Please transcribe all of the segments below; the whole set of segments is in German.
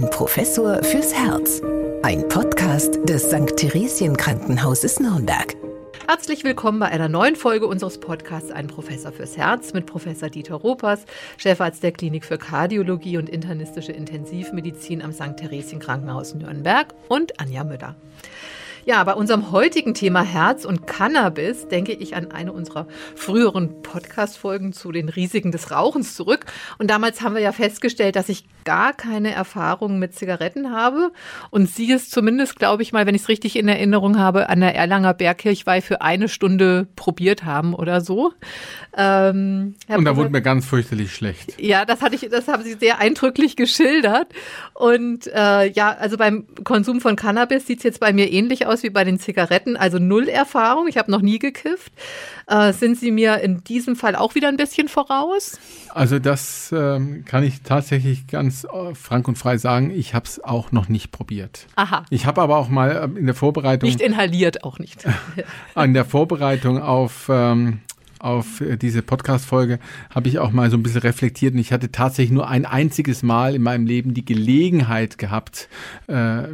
Ein Professor fürs Herz. Ein Podcast des St. Theresien Krankenhauses Nürnberg. Herzlich willkommen bei einer neuen Folge unseres Podcasts Ein Professor fürs Herz mit Professor Dieter Ropers, Chefarzt der Klinik für Kardiologie und internistische Intensivmedizin am St. Theresien Krankenhaus Nürnberg und Anja Müller. Ja, bei unserem heutigen Thema Herz und Cannabis denke ich an eine unserer früheren Podcast-Folgen zu den Risiken des Rauchens zurück. Und damals haben wir ja festgestellt, dass ich gar keine Erfahrung mit Zigaretten habe und Sie es zumindest, glaube ich mal, wenn ich es richtig in Erinnerung habe, an der Erlanger Bergkirchweih für eine Stunde probiert haben oder so. Ähm, und da wurde mir ganz fürchterlich schlecht. Ja, das hatte ich, das haben Sie sehr eindrücklich geschildert. Und äh, ja, also beim Konsum von Cannabis sieht es jetzt bei mir ähnlich aus wie bei den Zigaretten. Also null Erfahrung. Ich habe noch nie gekifft. Äh, sind Sie mir in diesem Fall auch wieder ein bisschen voraus? Also das ähm, kann ich tatsächlich ganz äh, frank und frei sagen. Ich habe es auch noch nicht probiert. Aha. Ich habe aber auch mal äh, in der Vorbereitung nicht inhaliert, auch nicht. in der Vorbereitung auf ähm, auf äh, diese Podcast-Folge habe ich auch mal so ein bisschen reflektiert und ich hatte tatsächlich nur ein einziges Mal in meinem Leben die Gelegenheit gehabt, äh,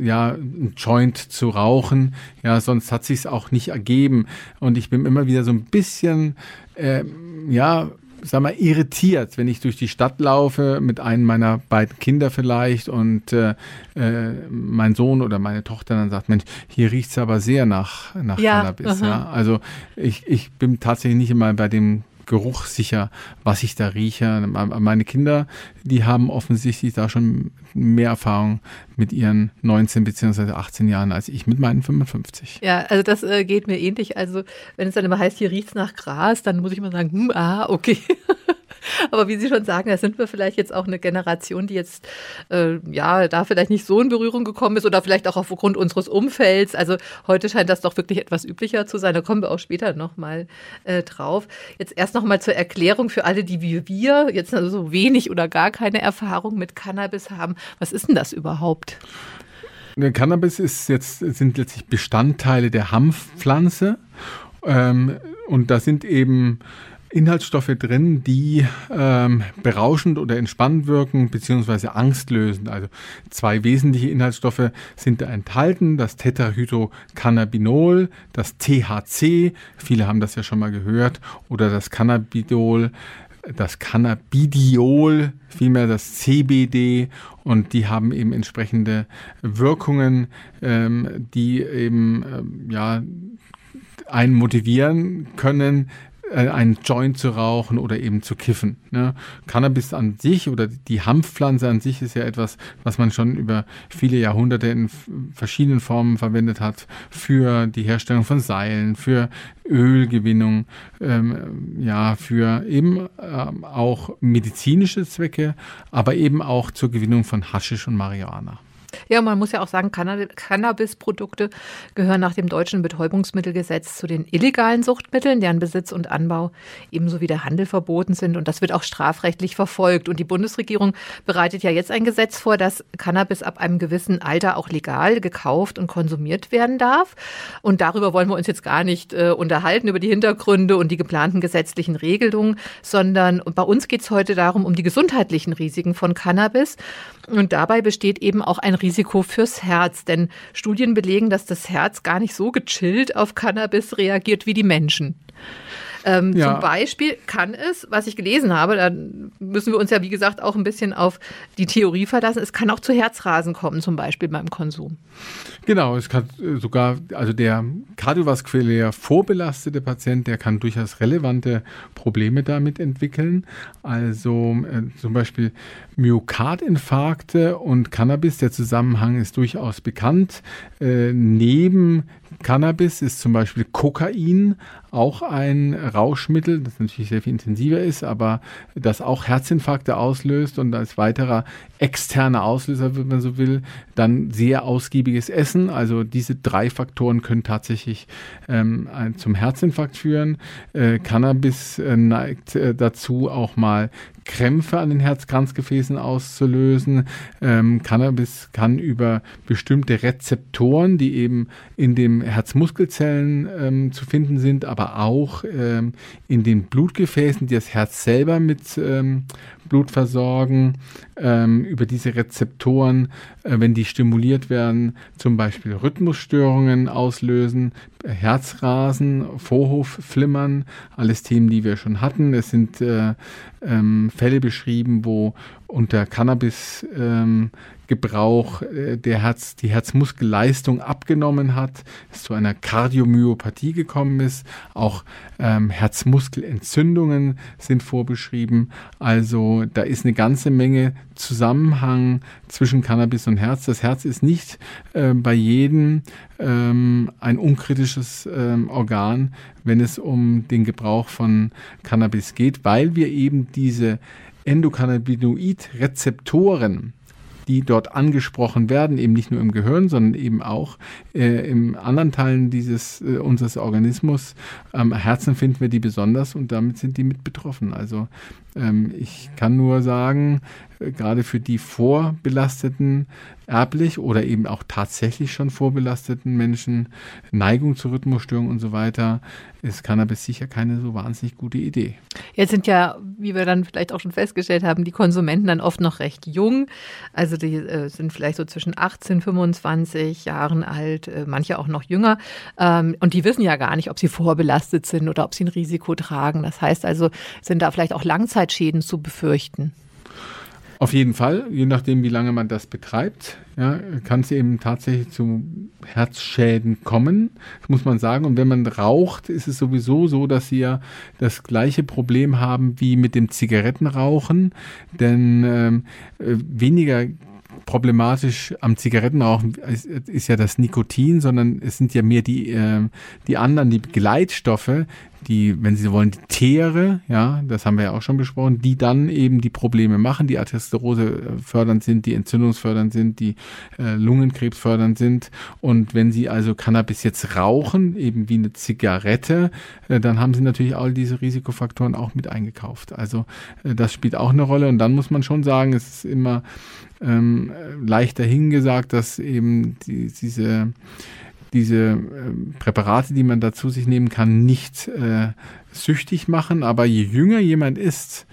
ja, ein Joint zu rauchen. Ja, sonst hat sich auch nicht ergeben und ich bin immer wieder so ein bisschen, äh, ja, sag mal, irritiert, wenn ich durch die Stadt laufe mit einem meiner beiden Kinder vielleicht und äh, äh, mein Sohn oder meine Tochter dann sagt, Mensch, hier riecht es aber sehr nach, nach ja, Cannabis. Ja? Also ich, ich bin tatsächlich nicht immer bei dem Geruch sicher, was ich da rieche. Meine Kinder, die haben offensichtlich da schon mehr Erfahrung mit ihren 19 bzw. 18 Jahren als ich mit meinen 55. Ja, also das äh, geht mir ähnlich. Also wenn es dann immer heißt, hier riecht es nach Gras, dann muss ich mal sagen, hm, ah, okay. Aber wie Sie schon sagen, da sind wir vielleicht jetzt auch eine Generation, die jetzt äh, ja da vielleicht nicht so in Berührung gekommen ist oder vielleicht auch aufgrund unseres Umfelds. Also heute scheint das doch wirklich etwas üblicher zu sein. Da kommen wir auch später nochmal äh, drauf. Jetzt erst nochmal zur Erklärung für alle, die wie wir jetzt also so wenig oder gar keine Erfahrung mit Cannabis haben. Was ist denn das überhaupt? Cannabis ist jetzt, sind letztlich Bestandteile der Hanfpflanze. Ähm, und da sind eben Inhaltsstoffe drin, die ähm, berauschend oder entspannend wirken, beziehungsweise angstlösend. Also zwei wesentliche Inhaltsstoffe sind da enthalten, das Tetrahydrocannabinol, das THC, viele haben das ja schon mal gehört, oder das Cannabidol, das Cannabidiol, vielmehr das CBD und die haben eben entsprechende Wirkungen, ähm, die eben ähm, ja einen motivieren können, äh, einen Joint zu rauchen oder eben zu kiffen. Ne? Cannabis an sich oder die Hanfpflanze an sich ist ja etwas, was man schon über viele Jahrhunderte in verschiedenen Formen verwendet hat für die Herstellung von Seilen, für Ölgewinnung, ähm, ja, für eben ähm, auch medizinische Zwecke, aber eben auch zur Gewinnung von Haschisch und Marihuana. Ja, man muss ja auch sagen, Cannabis-Produkte gehören nach dem deutschen Betäubungsmittelgesetz zu den illegalen Suchtmitteln, deren Besitz und Anbau ebenso wie der Handel verboten sind. Und das wird auch strafrechtlich verfolgt. Und die Bundesregierung bereitet ja jetzt ein Gesetz vor, dass Cannabis ab einem gewissen Alter auch legal gekauft und konsumiert werden darf. Und darüber wollen wir uns jetzt gar nicht äh, unterhalten, über die Hintergründe und die geplanten gesetzlichen Regelungen, sondern bei uns geht es heute darum, um die gesundheitlichen Risiken von Cannabis. Und dabei besteht eben auch ein Risiko fürs Herz, denn Studien belegen, dass das Herz gar nicht so gechillt auf Cannabis reagiert wie die Menschen. Ähm, ja. Zum Beispiel kann es, was ich gelesen habe, da müssen wir uns ja wie gesagt auch ein bisschen auf die Theorie verlassen, es kann auch zu Herzrasen kommen, zum Beispiel beim Konsum. Genau, es kann äh, sogar, also der kardiovaskulär vorbelastete Patient, der kann durchaus relevante Probleme damit entwickeln. Also äh, zum Beispiel Myokardinfarkte und Cannabis, der Zusammenhang ist durchaus bekannt. Äh, neben Cannabis ist zum Beispiel Kokain auch ein Rauschmittel, das natürlich sehr viel intensiver ist, aber das auch Herzinfarkte auslöst und als weiterer externer Auslöser, wenn man so will, dann sehr ausgiebiges Essen. Also diese drei Faktoren können tatsächlich ähm, zum Herzinfarkt führen. Äh, Cannabis äh, neigt äh, dazu auch mal Krämpfe an den Herzkranzgefäßen auszulösen. Ähm, Cannabis kann über bestimmte Rezeptoren, die eben in den Herzmuskelzellen ähm, zu finden sind, aber auch ähm, in den Blutgefäßen, die das Herz selber mit ähm, Blut versorgen, ähm, über diese Rezeptoren, äh, wenn die stimuliert werden, zum Beispiel Rhythmusstörungen auslösen, Herzrasen, Vorhofflimmern, alles Themen, die wir schon hatten. Es sind äh, ähm, Fälle beschrieben, wo unter Cannabis ähm, Gebrauch äh, der Herz, die Herzmuskelleistung abgenommen hat, es zu einer Kardiomyopathie gekommen ist. Auch ähm, Herzmuskelentzündungen sind vorbeschrieben. Also da ist eine ganze Menge Zusammenhang zwischen Cannabis und Herz. Das Herz ist nicht äh, bei jedem ähm, ein unkritisches ähm, Organ, wenn es um den Gebrauch von Cannabis geht, weil wir eben diese Endokannabinoid-Rezeptoren die dort angesprochen werden, eben nicht nur im Gehirn, sondern eben auch äh, in anderen Teilen dieses äh, unseres Organismus. Am Herzen finden wir die besonders und damit sind die mit betroffen. Also ich kann nur sagen, äh, gerade für die vorbelasteten, erblich oder eben auch tatsächlich schon vorbelasteten Menschen, Neigung zu Rhythmusstörungen und so weiter, ist Cannabis sicher keine so wahnsinnig gute Idee. Jetzt sind ja, wie wir dann vielleicht auch schon festgestellt haben, die Konsumenten dann oft noch recht jung. Also die äh, sind vielleicht so zwischen 18, 25 Jahren alt, äh, manche auch noch jünger. Ähm, und die wissen ja gar nicht, ob sie vorbelastet sind oder ob sie ein Risiko tragen. Das heißt also, sind da vielleicht auch Langzeitschäden zu befürchten. Auf jeden Fall, je nachdem, wie lange man das betreibt, ja, kann es eben tatsächlich zu Herzschäden kommen, muss man sagen. Und wenn man raucht, ist es sowieso so, dass sie ja das gleiche Problem haben wie mit dem Zigarettenrauchen, denn ähm, äh, weniger problematisch am Zigarettenrauchen ist, ist, ja das Nikotin, sondern es sind ja mehr die, äh, die anderen, die Gleitstoffe, die, wenn Sie wollen, die Teere, ja, das haben wir ja auch schon besprochen, die dann eben die Probleme machen, die Athesterose äh, fördernd sind, die entzündungsfördernd sind, die äh, Lungenkrebs fördernd sind. Und wenn Sie also Cannabis jetzt rauchen, eben wie eine Zigarette, äh, dann haben Sie natürlich all diese Risikofaktoren auch mit eingekauft. Also äh, das spielt auch eine Rolle. Und dann muss man schon sagen, es ist immer ähm, leichter hingesagt, dass eben die, diese diese äh, Präparate, die man da zu sich nehmen kann, nicht äh, süchtig machen. Aber je jünger jemand ist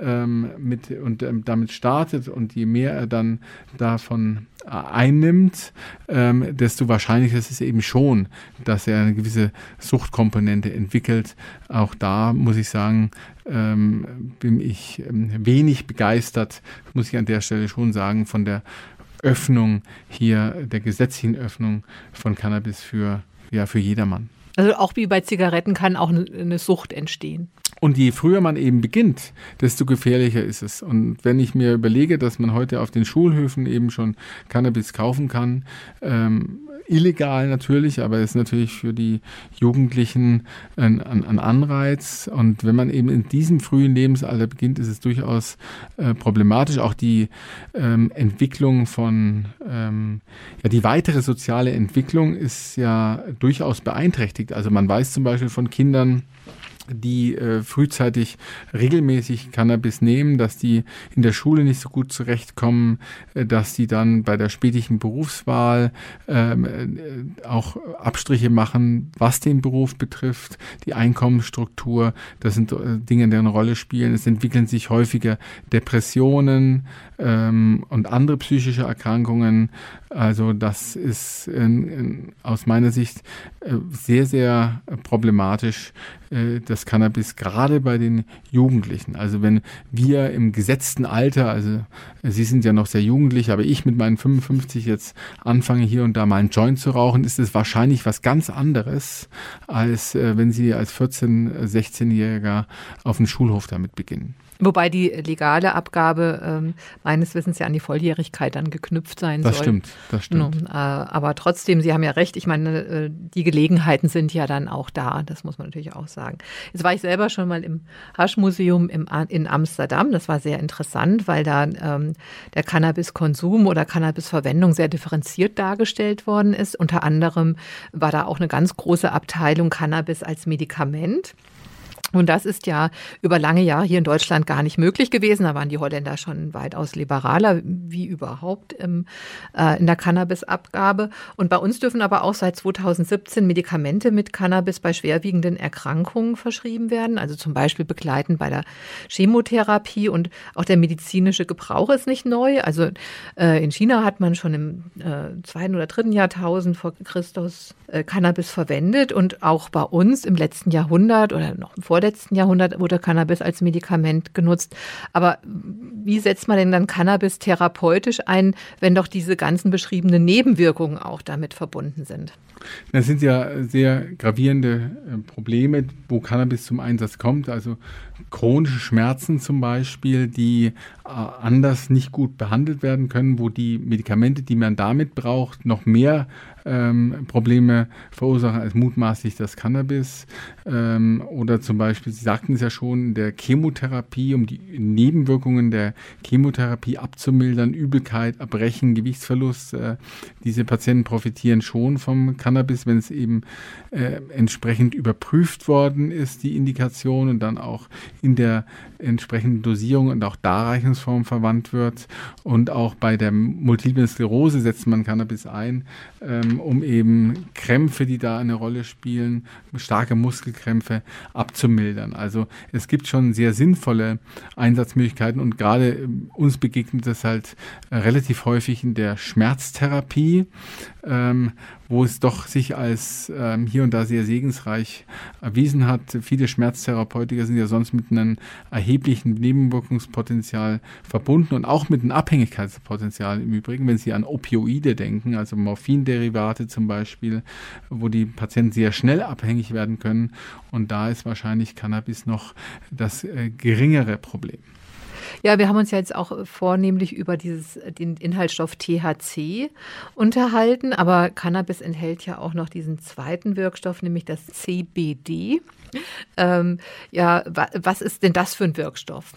ähm, mit, und ähm, damit startet und je mehr er dann davon äh, einnimmt, ähm, desto wahrscheinlicher ist es eben schon, dass er eine gewisse Suchtkomponente entwickelt. Auch da muss ich sagen, ähm, bin ich ähm, wenig begeistert, muss ich an der Stelle schon sagen, von der Öffnung hier, der gesetzlichen Öffnung von Cannabis für, ja, für jedermann. Also auch wie bei Zigaretten kann auch eine Sucht entstehen. Und je früher man eben beginnt, desto gefährlicher ist es. Und wenn ich mir überlege, dass man heute auf den Schulhöfen eben schon Cannabis kaufen kann, ähm, illegal natürlich, aber ist natürlich für die Jugendlichen ein, ein, ein, Anreiz. Und wenn man eben in diesem frühen Lebensalter beginnt, ist es durchaus äh, problematisch. Auch die ähm, Entwicklung von, ähm, ja, die weitere soziale Entwicklung ist ja durchaus beeinträchtigt. Also man weiß zum Beispiel von Kindern, die äh, frühzeitig regelmäßig Cannabis nehmen, dass die in der Schule nicht so gut zurechtkommen, äh, dass die dann bei der spätlichen Berufswahl ähm, äh, auch Abstriche machen, was den Beruf betrifft, die Einkommensstruktur, das sind äh, Dinge, die eine Rolle spielen. Es entwickeln sich häufiger Depressionen ähm, und andere psychische Erkrankungen. Also das ist in, in, aus meiner Sicht äh, sehr, sehr problematisch, äh, das Cannabis gerade bei den Jugendlichen. Also wenn wir im gesetzten Alter, also Sie sind ja noch sehr jugendlich, aber ich mit meinen 55 jetzt anfange hier und da mal einen Joint zu rauchen, ist es wahrscheinlich was ganz anderes, als äh, wenn Sie als 14-, 16-Jähriger auf dem Schulhof damit beginnen. Wobei die legale Abgabe ähm, meines Wissens ja an die Volljährigkeit dann geknüpft sein das soll. Stimmt, das stimmt. No, äh, aber trotzdem, Sie haben ja recht. Ich meine, äh, die Gelegenheiten sind ja dann auch da. Das muss man natürlich auch sagen. Jetzt war ich selber schon mal im Haschmuseum in Amsterdam. Das war sehr interessant, weil da ähm, der Cannabiskonsum oder Cannabisverwendung sehr differenziert dargestellt worden ist. Unter anderem war da auch eine ganz große Abteilung Cannabis als Medikament. Und das ist ja über lange Jahre hier in Deutschland gar nicht möglich gewesen. Da waren die Holländer schon weitaus liberaler, wie überhaupt im, äh, in der Cannabisabgabe. Und bei uns dürfen aber auch seit 2017 Medikamente mit Cannabis bei schwerwiegenden Erkrankungen verschrieben werden. Also zum Beispiel begleitend bei der Chemotherapie. Und auch der medizinische Gebrauch ist nicht neu. Also äh, in China hat man schon im äh, zweiten oder dritten Jahrtausend vor Christus äh, Cannabis verwendet. Und auch bei uns im letzten Jahrhundert oder noch vor vorletzten Jahrhundert wurde Cannabis als Medikament genutzt. Aber wie setzt man denn dann Cannabis therapeutisch ein, wenn doch diese ganzen beschriebenen Nebenwirkungen auch damit verbunden sind? Das sind ja sehr gravierende äh, Probleme, wo Cannabis zum Einsatz kommt. Also chronische Schmerzen zum Beispiel, die äh, anders nicht gut behandelt werden können, wo die Medikamente, die man damit braucht, noch mehr ähm, Probleme verursachen als mutmaßlich das Cannabis. Ähm, oder zum Beispiel, Sie sagten es ja schon, der Chemotherapie, um die Nebenwirkungen der Chemotherapie abzumildern, Übelkeit, Erbrechen, Gewichtsverlust. Äh, diese Patienten profitieren schon vom Cannabis, wenn es eben äh, entsprechend überprüft worden ist, die Indikation und dann auch in der entsprechenden Dosierung und auch Darreichungsform verwandt wird. Und auch bei der Multiplen Sklerose setzt man Cannabis ein, ähm, um eben Krämpfe, die da eine Rolle spielen, starke Muskelkrämpfe abzumildern. Also es gibt schon sehr sinnvolle Einsatzmöglichkeiten und gerade ähm, uns begegnet das halt relativ häufig in der Schmerztherapie. Ähm, wo es doch sich als ähm, hier und da sehr segensreich erwiesen hat. Viele Schmerztherapeutiker sind ja sonst mit einem erheblichen Nebenwirkungspotenzial verbunden und auch mit einem Abhängigkeitspotenzial im Übrigen, wenn Sie an Opioide denken, also Morphinderivate zum Beispiel, wo die Patienten sehr schnell abhängig werden können. Und da ist wahrscheinlich Cannabis noch das äh, geringere Problem. Ja, wir haben uns ja jetzt auch vornehmlich über dieses, den Inhaltsstoff THC unterhalten, aber Cannabis enthält ja auch noch diesen zweiten Wirkstoff, nämlich das CBD. Ähm, ja, was ist denn das für ein Wirkstoff?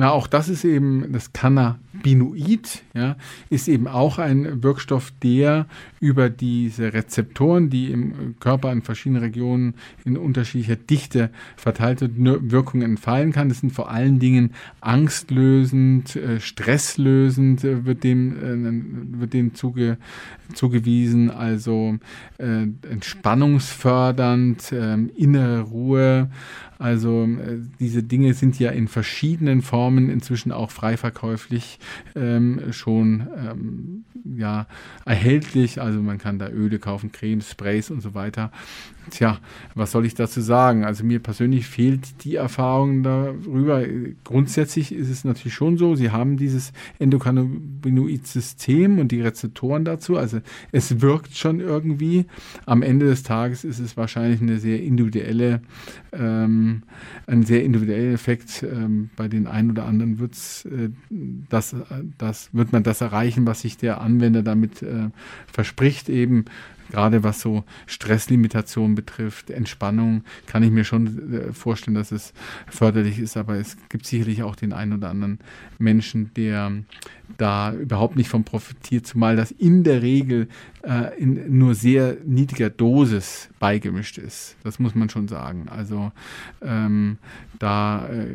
Na, auch das ist eben das Cannabinoid, ja, ist eben auch ein Wirkstoff, der über diese Rezeptoren, die im Körper in verschiedenen Regionen in unterschiedlicher Dichte verteilte Wirkungen entfallen kann. Das sind vor allen Dingen angstlösend, äh, stresslösend äh, wird dem, äh, wird dem zuge, zugewiesen, also entspannungsfördernd, ähm, innere Ruhe, also äh, diese Dinge sind ja in verschiedenen Formen inzwischen auch frei verkäuflich ähm, schon ähm, ja, erhältlich. Also man kann da Öle kaufen, Cremes, Sprays und so weiter. Tja, was soll ich dazu sagen? Also mir persönlich fehlt die Erfahrung darüber. Grundsätzlich ist es natürlich schon so, Sie haben dieses Endokannabinoid-System und die Rezeptoren dazu. Also es wirkt schon irgendwie. Am Ende des Tages ist es wahrscheinlich eine sehr individuelle, ähm, ein sehr individueller Effekt. Ähm, bei den einen oder anderen wird's, äh, das, das, wird man das erreichen, was sich der Anwender damit äh, verspricht, eben gerade was so Stresslimitation betrifft, Entspannung, kann ich mir schon äh, vorstellen, dass es förderlich ist, aber es gibt sicherlich auch den einen oder anderen Menschen, der da überhaupt nicht von profitiert, zumal das in der Regel äh, in nur sehr niedriger Dosis beigemischt ist. Das muss man schon sagen. Also ähm, da äh,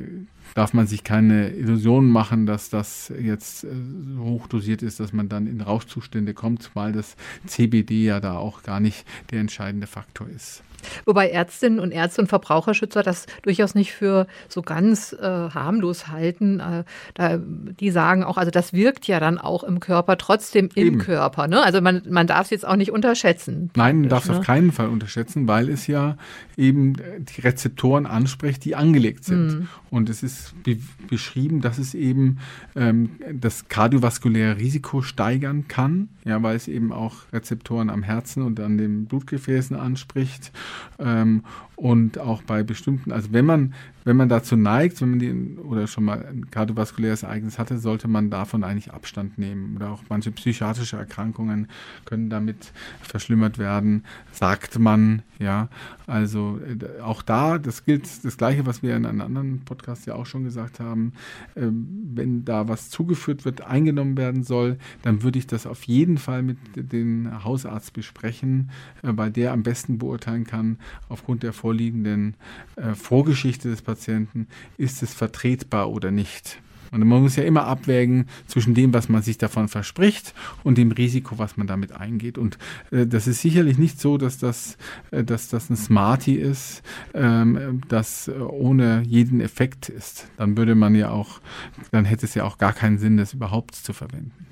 darf man sich keine Illusionen machen, dass das jetzt äh, so hochdosiert ist, dass man dann in Rauschzustände kommt, weil das CBD ja da auch gar nicht der entscheidende Faktor ist. Wobei Ärztinnen und Ärzte und Verbraucherschützer das durchaus nicht für so ganz äh, harmlos halten. Äh, da, die sagen auch, also das wirkt ja dann auch im Körper trotzdem im Eben. Körper. Ne? Also man, man darf es jetzt auch nicht unterschätzen. Nein, man darf es ne? auf keinen Fall unterschätzen, weil es ja eben die Rezeptoren anspricht, die angelegt sind. Mhm. Und es ist be beschrieben, dass es eben ähm, das kardiovaskuläre Risiko steigern kann, ja, weil es eben auch Rezeptoren am Herzen und an den Blutgefäßen anspricht. Ähm, und auch bei bestimmten, also wenn man, wenn man dazu neigt, wenn man die, oder schon mal ein kardiovaskuläres Ereignis hatte, sollte man davon eigentlich Abstand nehmen. Oder auch manche psychiatrische Erkrankungen können damit verschlimmert werden, sagt man, ja. Also äh, auch da, das gilt das Gleiche, was wir in einem anderen Podcast ja auch schon gesagt haben. Äh, wenn da was zugeführt wird, eingenommen werden soll, dann würde ich das auf jeden Fall mit dem Hausarzt besprechen, äh, weil der am besten beurteilen kann, aufgrund der vorliegenden äh, Vorgeschichte des Patienten, ist es vertretbar oder nicht. Und man muss ja immer abwägen zwischen dem, was man sich davon verspricht und dem Risiko, was man damit eingeht. Und äh, das ist sicherlich nicht so, dass das, äh, dass das ein Smarty ist, ähm, das ohne jeden Effekt ist. Dann würde man ja auch, dann hätte es ja auch gar keinen Sinn, das überhaupt zu verwenden.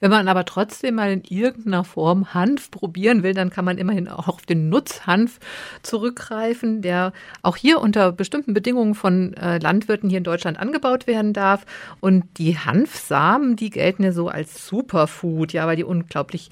Wenn man aber trotzdem mal in irgendeiner Form Hanf probieren will, dann kann man immerhin auch auf den Nutzhanf zurückgreifen, der auch hier unter bestimmten Bedingungen von äh, Landwirten hier in Deutschland angebaut werden darf. Und die Hanfsamen, die gelten ja so als Superfood, ja, weil die unglaublich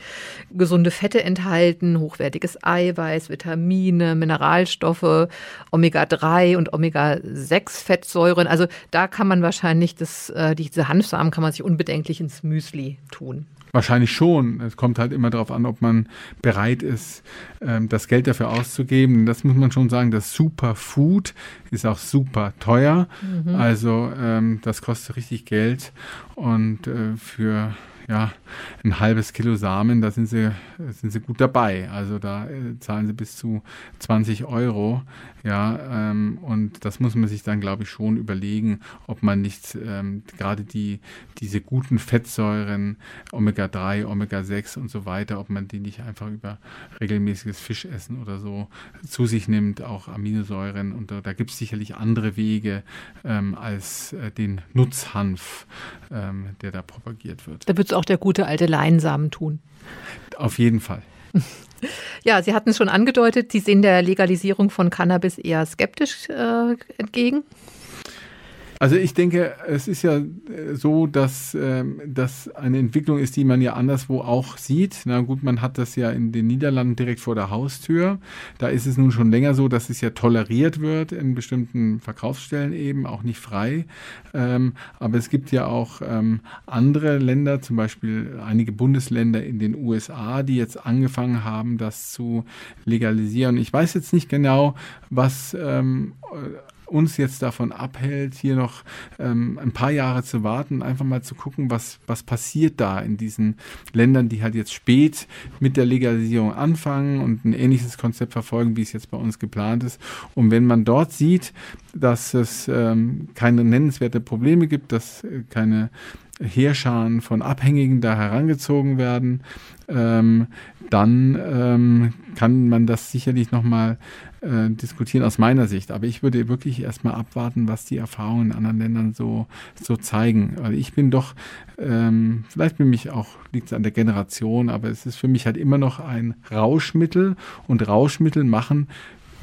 gesunde Fette enthalten, hochwertiges Eiweiß, Vitamine, Mineralstoffe, Omega-3 und Omega-6-Fettsäuren. Also da kann man wahrscheinlich das, äh, diese Hanfsamen kann man sich unbedenklich ins Müsli tun? Wahrscheinlich schon. Es kommt halt immer darauf an, ob man bereit ist, ähm, das Geld dafür auszugeben. Das muss man schon sagen, das Superfood ist auch super teuer. Mhm. Also ähm, das kostet richtig Geld. Und äh, für ja, ein halbes Kilo Samen, da sind sie, sind sie gut dabei. Also da äh, zahlen sie bis zu 20 Euro. Ja, ähm, und das muss man sich dann, glaube ich, schon überlegen, ob man nicht ähm, gerade die, diese guten Fettsäuren, Omega-3, Omega-6 und so weiter, ob man die nicht einfach über regelmäßiges Fischessen oder so zu sich nimmt, auch Aminosäuren. Und da, da gibt es sicherlich andere Wege ähm, als äh, den Nutzhanf, ähm, der da propagiert wird. Da wird es auch der gute alte Leinsamen tun. Auf jeden Fall. Ja, Sie hatten es schon angedeutet, Sie sehen der Legalisierung von Cannabis eher skeptisch äh, entgegen. Also ich denke, es ist ja äh, so, dass ähm, das eine Entwicklung ist, die man ja anderswo auch sieht. Na gut, man hat das ja in den Niederlanden direkt vor der Haustür. Da ist es nun schon länger so, dass es ja toleriert wird in bestimmten Verkaufsstellen eben, auch nicht frei. Ähm, aber es gibt ja auch ähm, andere Länder, zum Beispiel einige Bundesländer in den USA, die jetzt angefangen haben, das zu legalisieren. Ich weiß jetzt nicht genau, was ähm, uns jetzt davon abhält, hier noch ähm, ein paar Jahre zu warten, einfach mal zu gucken, was, was passiert da in diesen Ländern, die halt jetzt spät mit der Legalisierung anfangen und ein ähnliches Konzept verfolgen, wie es jetzt bei uns geplant ist. Und wenn man dort sieht, dass es ähm, keine nennenswerte Probleme gibt, dass äh, keine Heerscharen von Abhängigen da herangezogen werden, ähm, dann ähm, kann man das sicherlich nochmal äh, diskutieren aus meiner Sicht. Aber ich würde wirklich erstmal abwarten, was die Erfahrungen in anderen Ländern so, so zeigen. Weil ich bin doch, ähm, vielleicht bin mich auch, liegt es an der Generation, aber es ist für mich halt immer noch ein Rauschmittel und Rauschmittel machen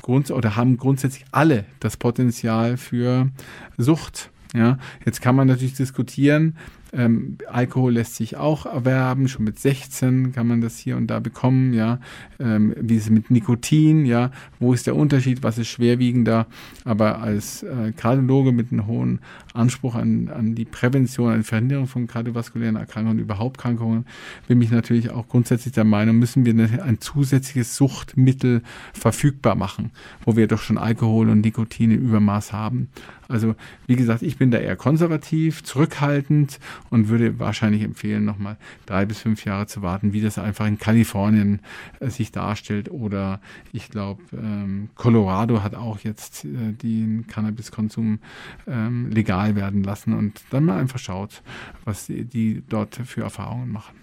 Grund oder haben grundsätzlich alle das Potenzial für Sucht. Ja, jetzt kann man natürlich diskutieren, ähm, Alkohol lässt sich auch erwerben, schon mit 16 kann man das hier und da bekommen, ja. Ähm, wie ist es mit Nikotin, ja, wo ist der Unterschied, was ist schwerwiegender? Aber als äh, Kardiologe mit einem hohen Anspruch an, an die Prävention, an die Verhinderung von kardiovaskulären Erkrankungen und überhaupt Krankungen, bin ich natürlich auch grundsätzlich der Meinung, müssen wir ein zusätzliches Suchtmittel verfügbar machen, wo wir doch schon Alkohol und Nikotin im Übermaß haben. Also wie gesagt, ich bin da eher konservativ, zurückhaltend und würde wahrscheinlich empfehlen, nochmal drei bis fünf Jahre zu warten, wie das einfach in Kalifornien äh, sich darstellt. Oder ich glaube, ähm, Colorado hat auch jetzt äh, den Cannabiskonsum ähm, legal werden lassen und dann mal einfach schaut, was die, die dort für Erfahrungen machen.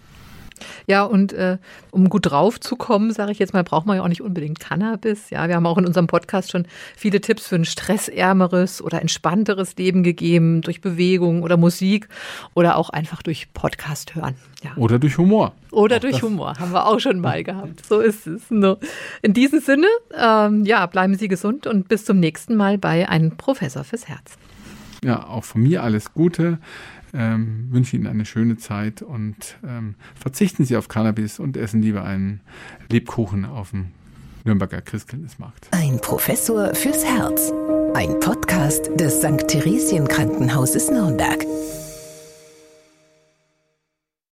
Ja, und äh, um gut drauf zu kommen, sage ich jetzt mal, braucht man ja auch nicht unbedingt Cannabis. Ja, wir haben auch in unserem Podcast schon viele Tipps für ein stressärmeres oder entspannteres Leben gegeben, durch Bewegung oder Musik oder auch einfach durch Podcast hören. Ja. Oder durch Humor. Oder auch durch Humor, haben wir auch schon mal gehabt. So ist es. No. In diesem Sinne, ähm, ja, bleiben Sie gesund und bis zum nächsten Mal bei Ein Professor fürs Herz. Ja, auch von mir alles Gute. Ähm, wünsche Ihnen eine schöne Zeit und ähm, verzichten Sie auf Cannabis und essen lieber einen Lebkuchen auf dem Nürnberger Christkindlesmarkt. Ein Professor fürs Herz. Ein Podcast des St. Theresien Krankenhauses Nürnberg.